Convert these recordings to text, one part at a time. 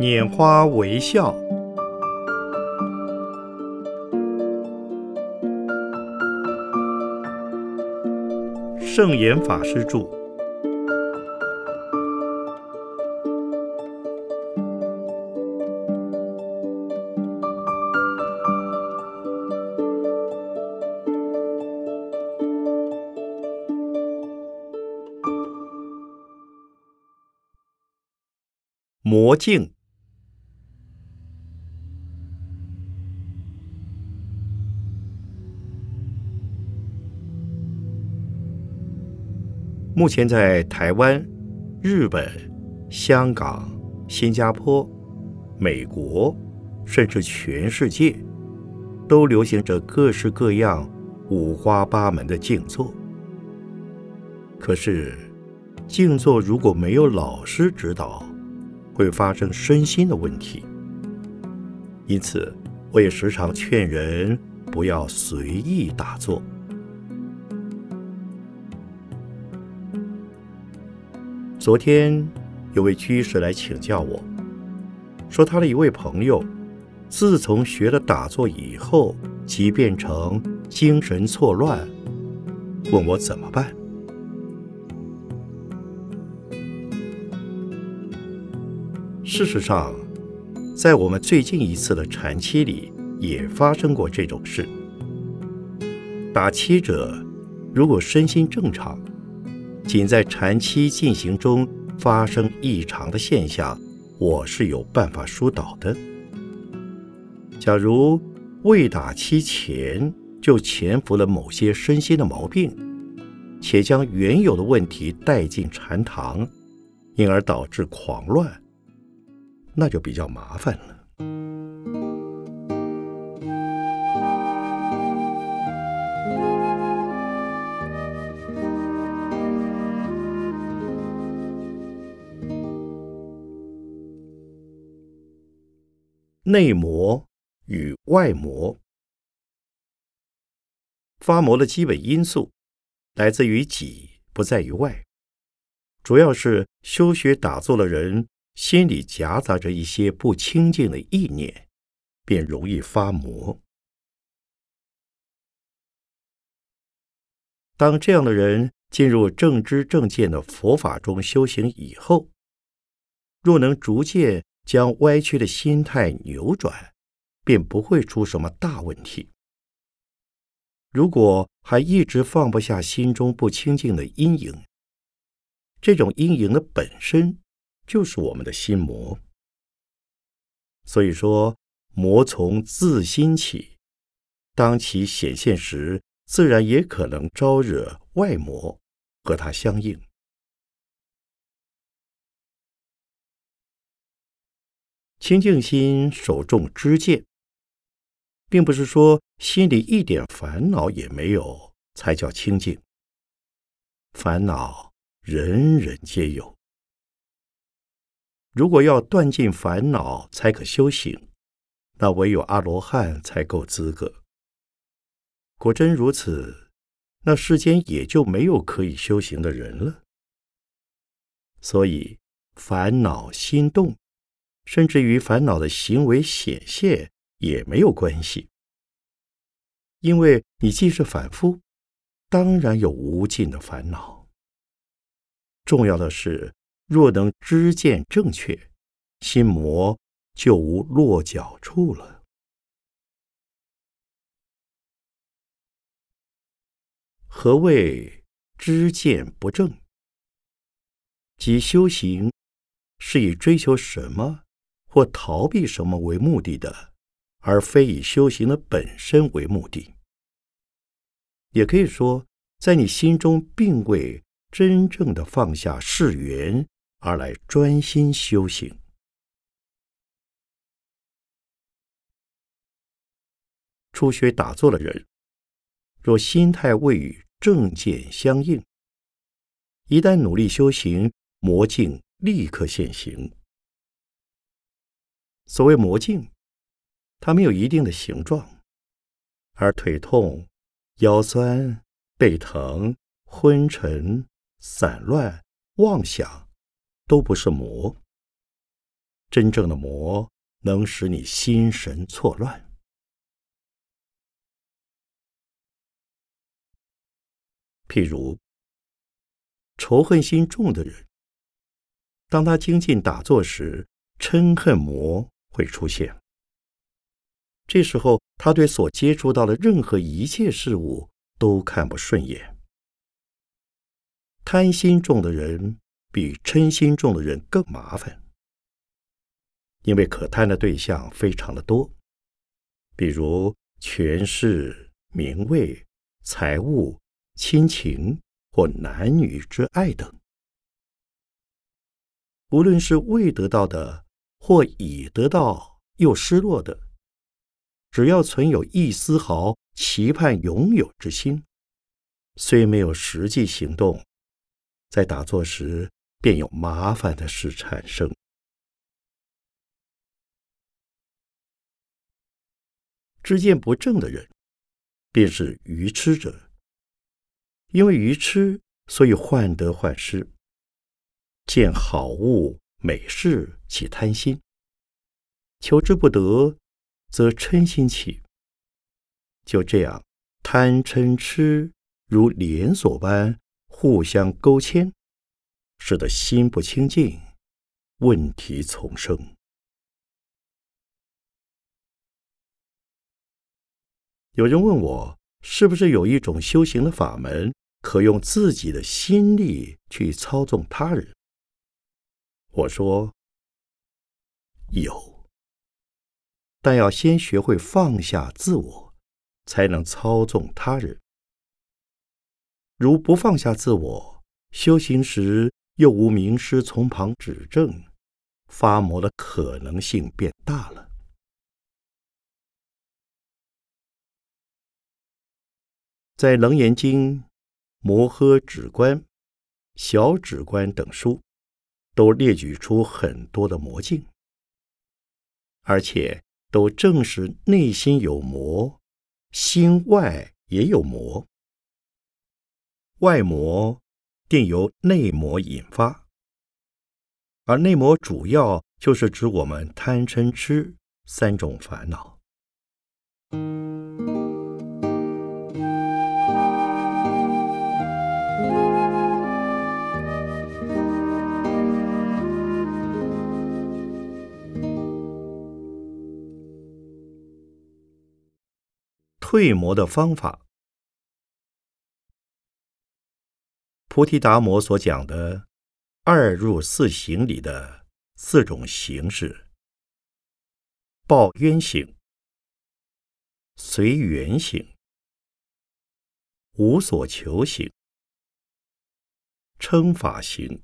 拈花微笑，圣严法师著。魔镜。目前在台湾、日本、香港、新加坡、美国，甚至全世界，都流行着各式各样、五花八门的静坐。可是，静坐如果没有老师指导，会发生身心的问题。因此，我也时常劝人不要随意打坐。昨天有位居士来请教我，说他的一位朋友，自从学了打坐以后，即变成精神错乱，问我怎么办。事实上，在我们最近一次的禅期里，也发生过这种事。打七者如果身心正常，仅在禅期进行中发生异常的现象，我是有办法疏导的。假如未打期前就潜伏了某些身心的毛病，且将原有的问题带进禅堂，因而导致狂乱，那就比较麻烦了。内魔与外魔，发魔的基本因素来自于己，不在于外。主要是修学打坐的人心里夹杂着一些不清净的意念，便容易发魔。当这样的人进入正知正见的佛法中修行以后，若能逐渐。将歪曲的心态扭转，便不会出什么大问题。如果还一直放不下心中不清净的阴影，这种阴影的本身就是我们的心魔。所以说，魔从自心起，当其显现时，自然也可能招惹外魔，和它相应。清净心守重知见，并不是说心里一点烦恼也没有才叫清净。烦恼人人皆有，如果要断尽烦恼才可修行，那唯有阿罗汉才够资格。果真如此，那世间也就没有可以修行的人了。所以烦恼心动。甚至于烦恼的行为显现也没有关系，因为你既是反复，当然有无尽的烦恼。重要的是，若能知见正确，心魔就无落脚处了。何谓知见不正？即修行是以追求什么？或逃避什么为目的的，而非以修行的本身为目的。也可以说，在你心中并未真正的放下世缘，而来专心修行。初学打坐的人，若心态未与正见相应，一旦努力修行，魔境立刻现形。所谓魔镜，它没有一定的形状，而腿痛、腰酸、背疼、昏沉、散乱、妄想，都不是魔。真正的魔能使你心神错乱。譬如，仇恨心重的人，当他精进打坐时，嗔恨魔会出现。这时候，他对所接触到的任何一切事物都看不顺眼。贪心重的人比嗔心重的人更麻烦，因为可贪的对象非常的多，比如权势、名位、财物。亲情或男女之爱等，无论是未得到的或已得到又失落的，只要存有一丝毫期盼拥有之心，虽没有实际行动，在打坐时便有麻烦的事产生。知见不正的人，便是愚痴者。因为愚痴，所以患得患失；见好物美事，起贪心；求之不得，则嗔心起。就这样，贪嗔痴如连锁般互相勾牵，使得心不清净，问题丛生。有人问我，是不是有一种修行的法门？可用自己的心力去操纵他人。我说有，但要先学会放下自我，才能操纵他人。如不放下自我，修行时又无名师从旁指正，发魔的可能性变大了。在《楞严经》。摩诃止观、小止观等书，都列举出很多的魔境，而且都证实内心有魔，心外也有魔。外魔定由内魔引发，而内魔主要就是指我们贪嗔痴三种烦恼。退魔的方法，菩提达摩所讲的二入四行里的四种形式：报冤行、随缘行、无所求行、称法行，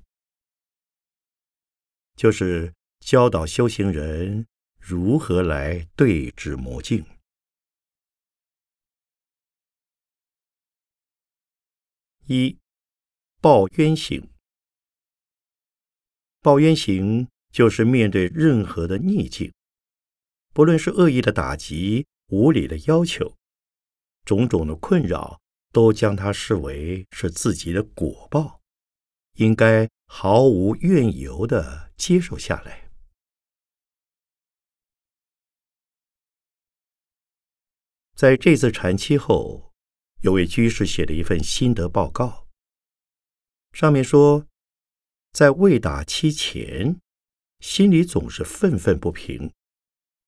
就是教导修行人如何来对治魔境。一报冤行，报冤行就是面对任何的逆境，不论是恶意的打击、无理的要求、种种的困扰，都将它视为是自己的果报，应该毫无怨尤的接受下来。在这次禅期后。有位居士写了一份心得报告，上面说，在未打妻前，心里总是愤愤不平，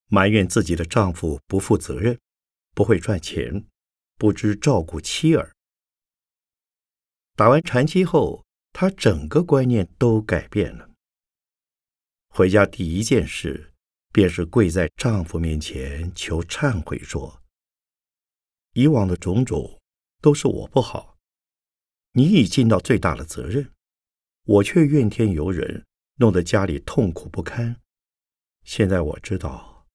埋怨自己的丈夫不负责任，不会赚钱，不知照顾妻儿。打完禅期后，她整个观念都改变了。回家第一件事，便是跪在丈夫面前求忏悔，说：“以往的种种。”都是我不好，你已尽到最大的责任，我却怨天尤人，弄得家里痛苦不堪。现在我知道，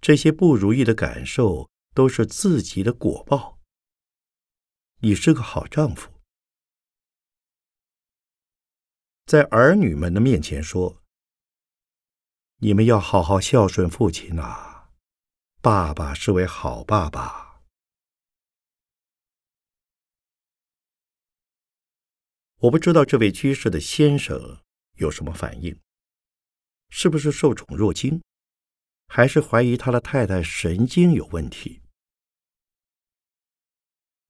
这些不如意的感受都是自己的果报。你是个好丈夫，在儿女们的面前说：“你们要好好孝顺父亲呐，爸爸是位好爸爸。”我不知道这位居士的先生有什么反应。是不是受宠若惊，还是怀疑他的太太神经有问题？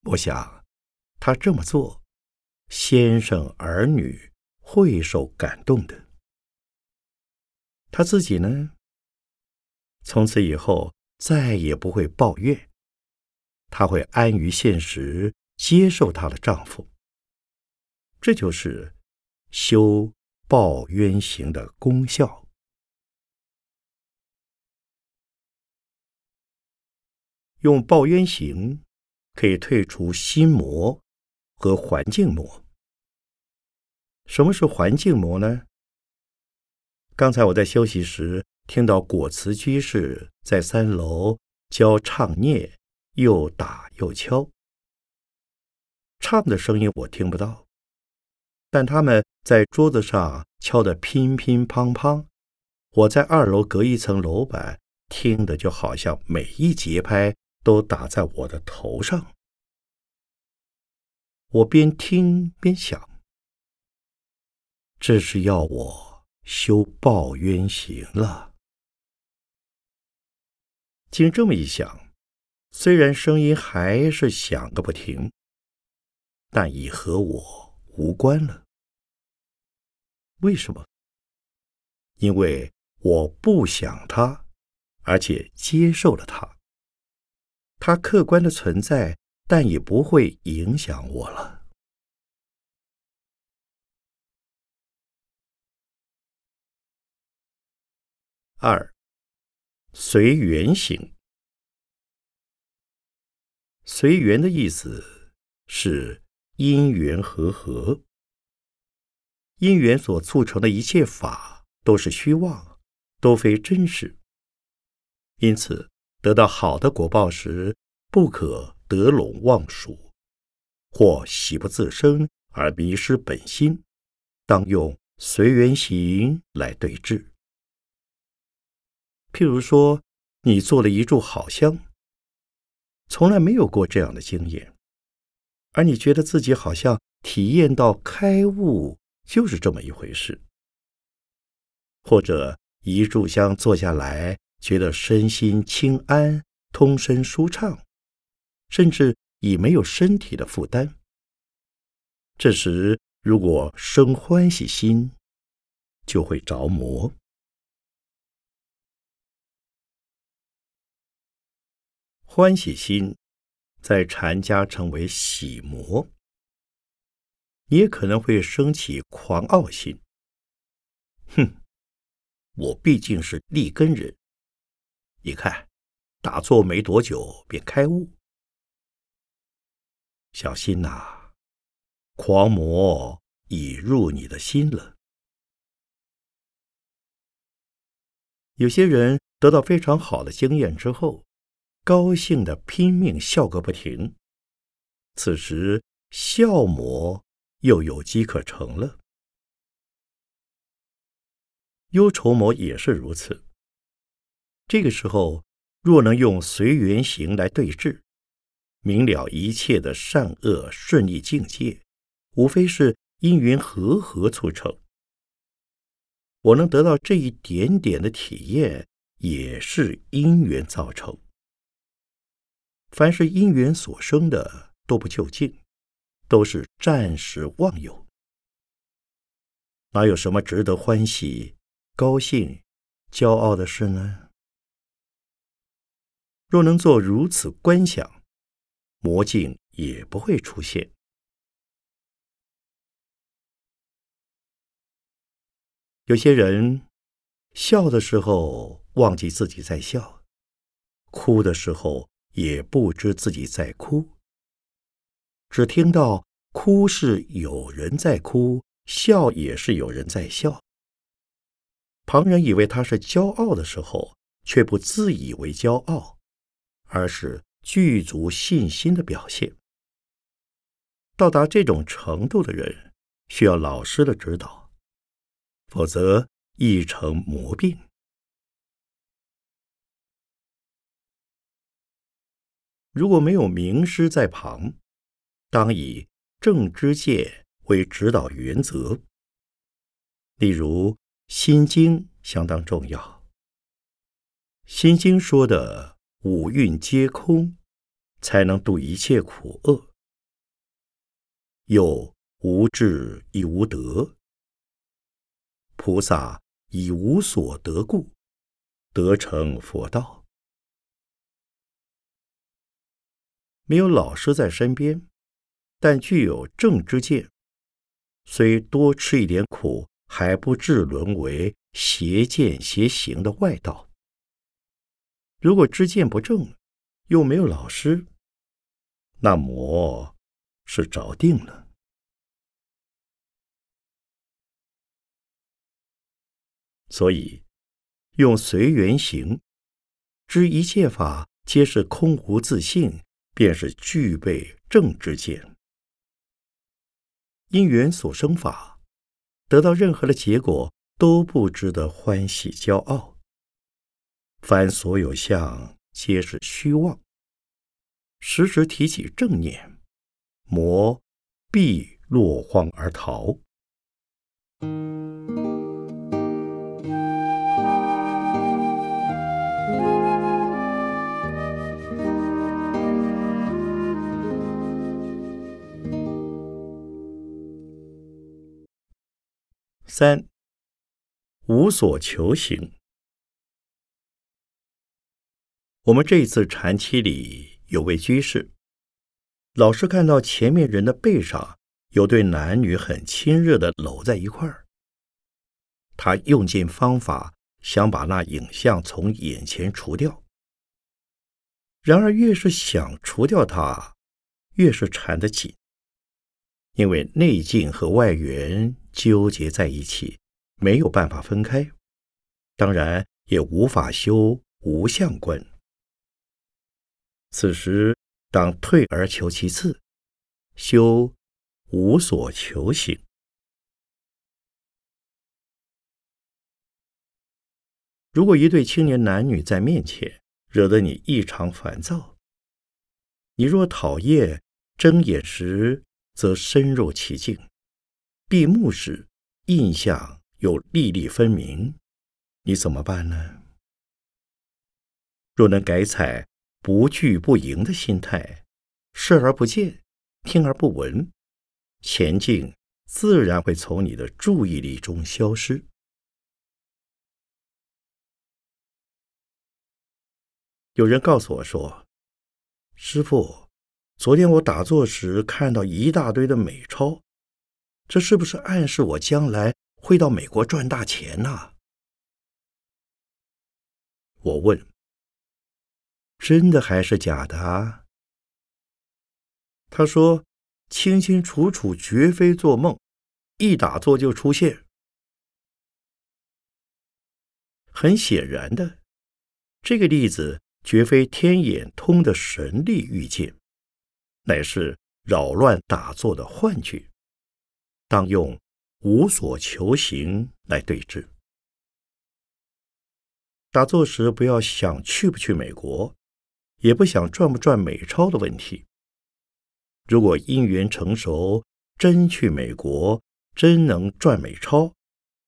我想，他这么做，先生儿女会受感动的。他自己呢？从此以后再也不会抱怨，她会安于现实，接受她的丈夫。这就是修报冤行的功效。用报冤行可以退除心魔和环境魔。什么是环境魔呢？刚才我在休息时，听到果慈居士在三楼教唱念，又打又敲。唱的声音我听不到，但他们在桌子上敲得乒乒乓乓。我在二楼隔一层楼板听的，就好像每一节拍都打在我的头上。我边听边想，这是要我。修报冤行了。经这么一想，虽然声音还是响个不停，但已和我无关了。为什么？因为我不想他，而且接受了他。他客观的存在，但也不会影响我了。二，随缘行。随缘的意思是因缘和合，因缘所促成的一切法都是虚妄，都非真实。因此，得到好的果报时，不可得陇望蜀，或喜不自生而迷失本心，当用随缘行来对治。譬如说，你做了一炷好香，从来没有过这样的经验，而你觉得自己好像体验到开悟就是这么一回事；或者一炷香坐下来，觉得身心清安、通身舒畅，甚至已没有身体的负担。这时，如果生欢喜心，就会着魔。欢喜心在禅家称为喜魔，也可能会升起狂傲心。哼，我毕竟是立根人，你看，打坐没多久便开悟，小心呐，狂魔已入你的心了。有些人得到非常好的经验之后。高兴的拼命笑个不停，此时笑魔又有机可乘了。忧愁魔也是如此。这个时候，若能用随缘行来对治，明了一切的善恶顺利境界，无非是因缘和合促成。我能得到这一点点的体验，也是因缘造成。凡是因缘所生的都不究竟，都是暂时忘忧，哪有什么值得欢喜、高兴、骄傲的事呢？若能做如此观想，魔境也不会出现。有些人笑的时候忘记自己在笑，哭的时候。也不知自己在哭，只听到哭是有人在哭，笑也是有人在笑。旁人以为他是骄傲的时候，却不自以为骄傲，而是具足信心的表现。到达这种程度的人，需要老师的指导，否则易成魔病。如果没有名师在旁，当以正知见为指导原则。例如《心经》相当重要。《心经》说的五蕴皆空，才能度一切苦厄。又无智亦无德，菩萨以无所得故，得成佛道。没有老师在身边，但具有正之见，虽多吃一点苦，还不至沦为邪见邪行的外道。如果知见不正，又没有老师，那魔是着定了。所以，用随缘行，知一切法皆是空无自性，便是具备正知见。因缘所生法，得到任何的结果，都不值得欢喜骄傲。凡所有相，皆是虚妄。时时提起正念，魔必落荒而逃。三无所求行。我们这一次禅期里有位居士，老是看到前面人的背上有对男女很亲热的搂在一块儿，他用尽方法想把那影像从眼前除掉。然而越是想除掉它，越是缠得紧，因为内境和外缘纠结在一起，没有办法分开，当然也无法修无相观。此时，当退而求其次，修无所求行。如果一对青年男女在面前，惹得你异常烦躁，你若讨厌，睁眼时则深入其境，闭目时印象又历历分明，你怎么办呢？若能改采。不惧不迎的心态，视而不见，听而不闻，前进自然会从你的注意力中消失。有人告诉我说：“师傅，昨天我打坐时看到一大堆的美钞，这是不是暗示我将来会到美国赚大钱呢？”我问。真的还是假的啊？他说：“清清楚楚，绝非做梦，一打坐就出现。”很显然的，这个例子绝非天眼通的神力遇见，乃是扰乱打坐的幻觉。当用无所求行来对治。打坐时不要想去不去美国。也不想赚不赚美钞的问题。如果因缘成熟，真去美国，真能赚美钞，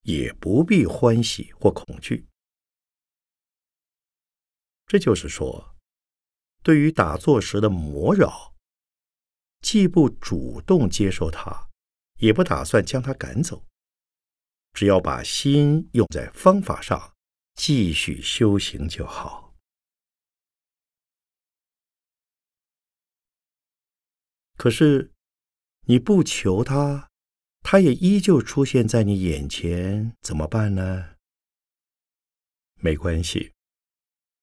也不必欢喜或恐惧。这就是说，对于打坐时的魔扰，既不主动接受它，也不打算将他赶走，只要把心用在方法上，继续修行就好。可是，你不求他，他也依旧出现在你眼前，怎么办呢？没关系，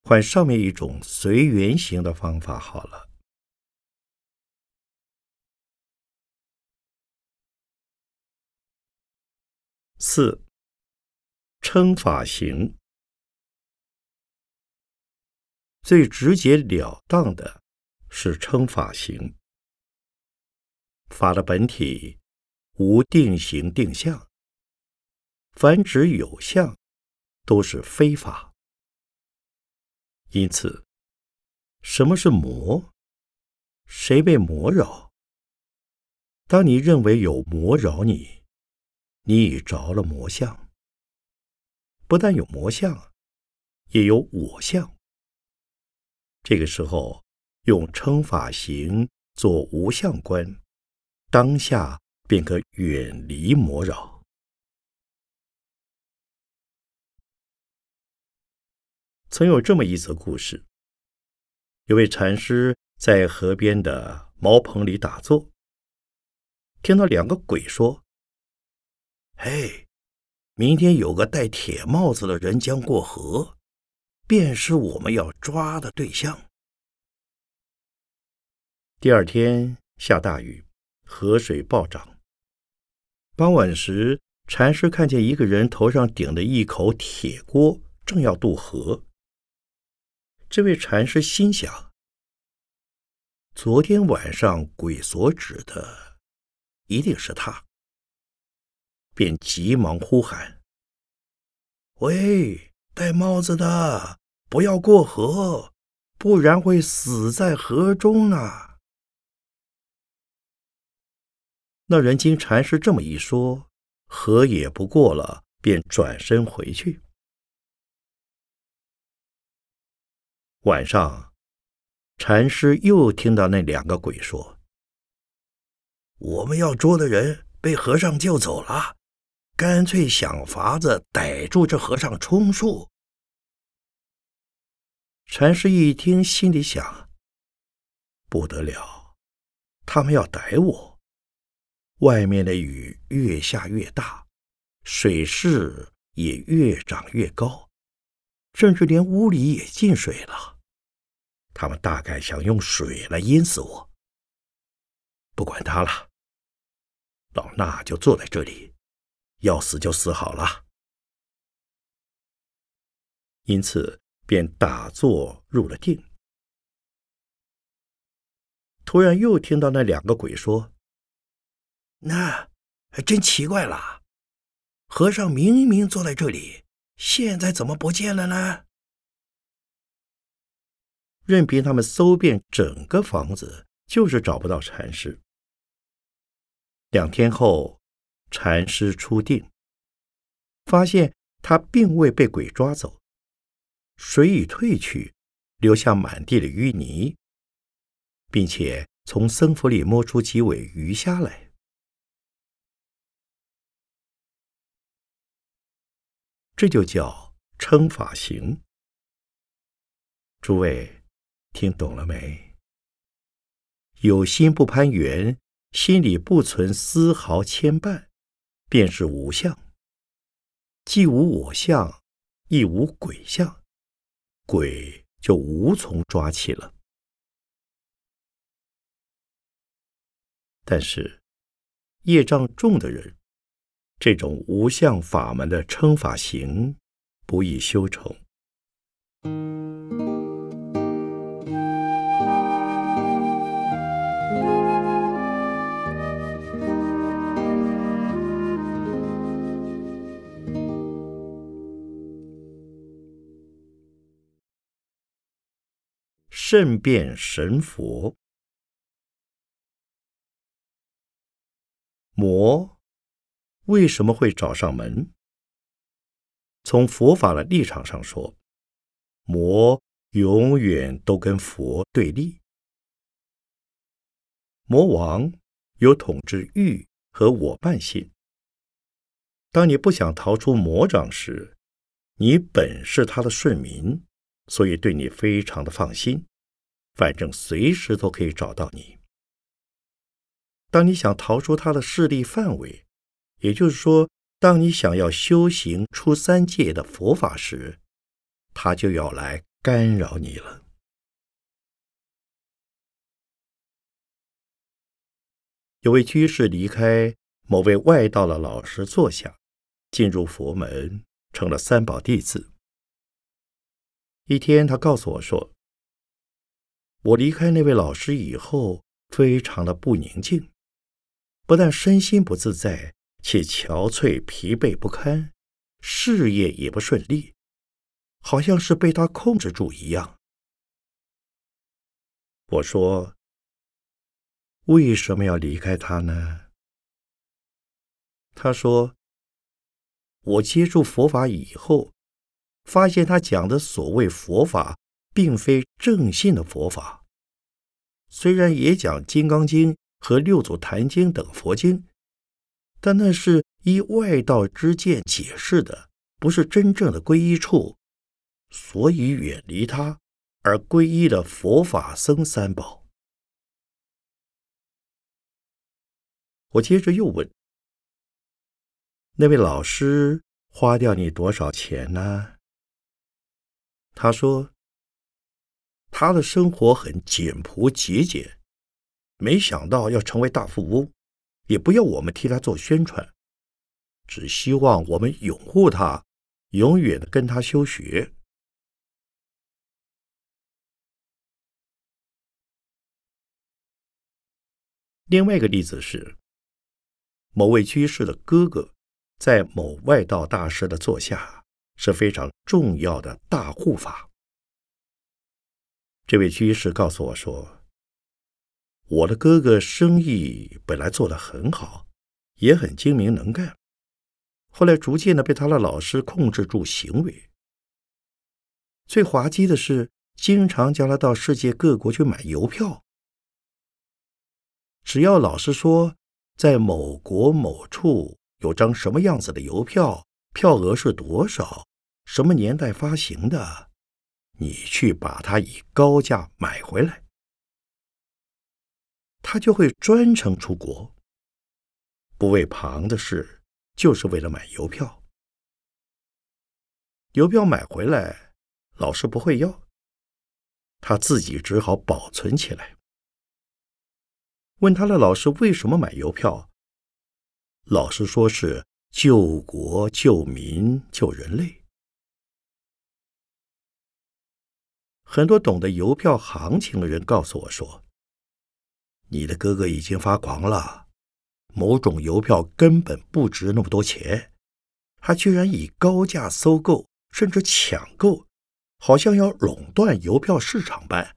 换上面一种随缘行的方法好了。四称法行，最直截了当的是称法行。法的本体无定形定相，凡指有相，都是非法。因此，什么是魔？谁被魔扰？当你认为有魔扰你，你已着了魔相。不但有魔相，也有我相。这个时候，用称法行做无相观，当下便可远离魔扰。曾有这么一则故事：有位禅师在河边的茅棚里打坐，听到两个鬼说：“嘿，明天有个戴铁帽子的人将过河。”便是我们要抓的对象。第二天下大雨，河水暴涨。傍晚时，禅师看见一个人头上顶着一口铁锅，正要渡河。这位禅师心想：昨天晚上鬼所指的，一定是他，便急忙呼喊：“喂！”戴帽子的，不要过河，不然会死在河中啊！那人经禅师这么一说，河也不过了，便转身回去。晚上，禅师又听到那两个鬼说：“我们要捉的人被和尚救走了。”干脆想法子逮住这和尚充数。禅师一听，心里想：不得了，他们要逮我。外面的雨越下越大，水势也越涨越高，甚至连屋里也进水了。他们大概想用水来淹死我。不管他了，老衲就坐在这里。要死就死好了，因此便打坐入了定。突然又听到那两个鬼说：“那还真奇怪了，和尚明明坐在这里，现在怎么不见了呢？”任凭他们搜遍整个房子，就是找不到禅师。两天后。禅师出定，发现他并未被鬼抓走，水已退去，留下满地的淤泥，并且从僧府里摸出几尾鱼虾来。这就叫称法行。诸位听懂了没？有心不攀缘，心里不存丝毫牵绊。便是无相，既无我相，亦无鬼相，鬼就无从抓起了。但是业障重的人，这种无相法门的称法行，不易修成。圣变神佛，魔为什么会找上门？从佛法的立场上说，魔永远都跟佛对立。魔王有统治欲和我伴性。当你不想逃出魔掌时，你本是他的顺民，所以对你非常的放心。反正随时都可以找到你。当你想逃出他的势力范围，也就是说，当你想要修行出三界的佛法时，他就要来干扰你了。有位居士离开某位外道的老师坐下，进入佛门，成了三宝弟子。一天，他告诉我说。我离开那位老师以后，非常的不宁静，不但身心不自在，且憔悴疲惫不堪，事业也不顺利，好像是被他控制住一样。我说：“为什么要离开他呢？”他说：“我接触佛法以后，发现他讲的所谓佛法，并非正信的佛法。虽然也讲《金刚经》和《六祖坛经》等佛经，但那是依外道之见解释的，不是真正的皈依处，所以远离他，而皈依了佛法僧三宝。我接着又问：“那位老师花掉你多少钱呢？”他说：“他的生活很简朴节俭，没想到要成为大富翁。”也不要我们替他做宣传，只希望我们拥护他，永远的跟他修学。另外一个例子是，某位居士的哥哥在某外道大师的座下是非常重要的大护法。这位居士告诉我说。我的哥哥生意本来做得很好，也很精明能干，后来逐渐的被他的老师控制住行为。最滑稽的是，经常叫他到世界各国去买邮票。只要老师说在某国某处有张什么样子的邮票，票额是多少，什么年代发行的，你去把它以高价买回来。他就会专程出国，不为旁的事，就是为了买邮票。邮票买回来，老师不会要，他自己只好保存起来。问他的老师为什么买邮票，老师说是救国、救民、救人类。很多懂得邮票行情的人告诉我说。你的哥哥已经发狂了，某种邮票根本不值那么多钱，他居然以高价收购，甚至抢购，好像要垄断邮票市场般。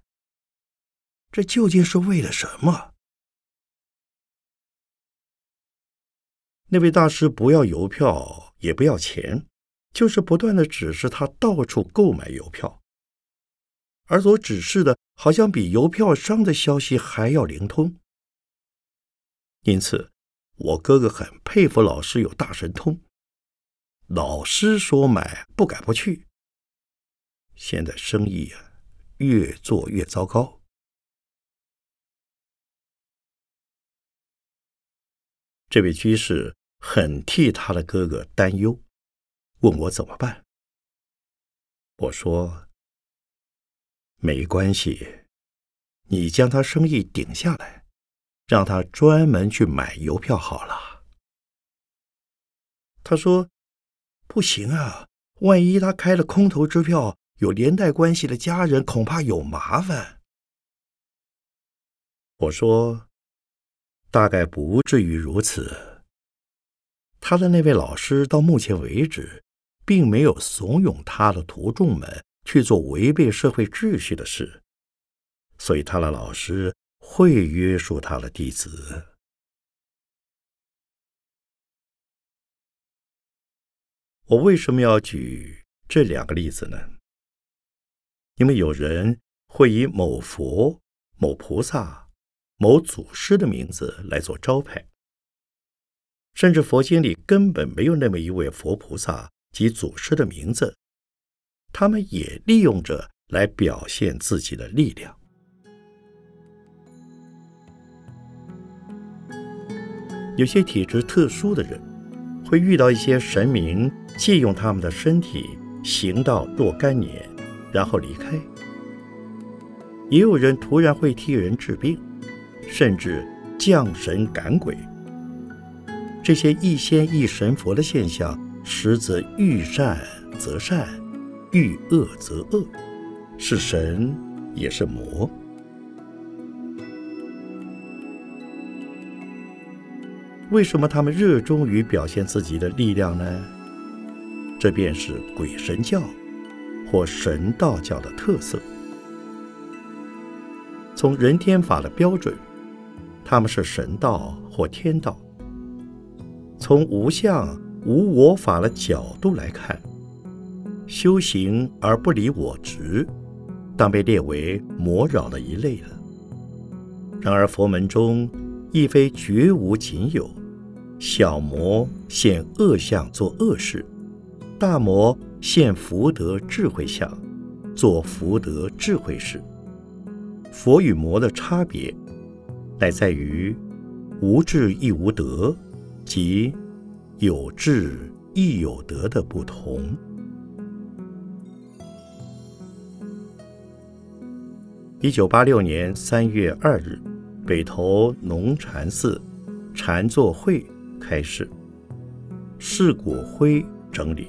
这究竟是为了什么？那位大师不要邮票，也不要钱，就是不断的指示他到处购买邮票。而所指示的，好像比邮票商的消息还要灵通。因此，我哥哥很佩服老师有大神通。老师说买，不敢不去。现在生意啊，越做越糟糕。这位居士很替他的哥哥担忧，问我怎么办。我说。没关系，你将他生意顶下来，让他专门去买邮票好了。他说：“不行啊，万一他开了空头支票，有连带关系的家人恐怕有麻烦。”我说：“大概不至于如此。他的那位老师到目前为止，并没有怂恿他的徒众们。”去做违背社会秩序的事，所以他的老师会约束他的弟子。我为什么要举这两个例子呢？因为有人会以某佛、某菩萨、某祖师的名字来做招牌，甚至佛经里根本没有那么一位佛菩萨及祖师的名字。他们也利用着来表现自己的力量。有些体质特殊的人，会遇到一些神明借用他们的身体行到若干年，然后离开。也有人突然会替人治病，甚至降神赶鬼。这些一仙一神佛的现象，实则遇善则善。遇恶则恶，是神也是魔。为什么他们热衷于表现自己的力量呢？这便是鬼神教或神道教的特色。从人天法的标准，他们是神道或天道；从无相无我法的角度来看。修行而不离我执，当被列为魔扰的一类了。然而佛门中亦非绝无仅有，小魔现恶相做恶事，大魔现福德智慧相做福德智慧事。佛与魔的差别，乃在于无智亦无德，即有智亦有德的不同。一九八六年三月二日，北投农禅寺禅坐会开始，释果辉整理。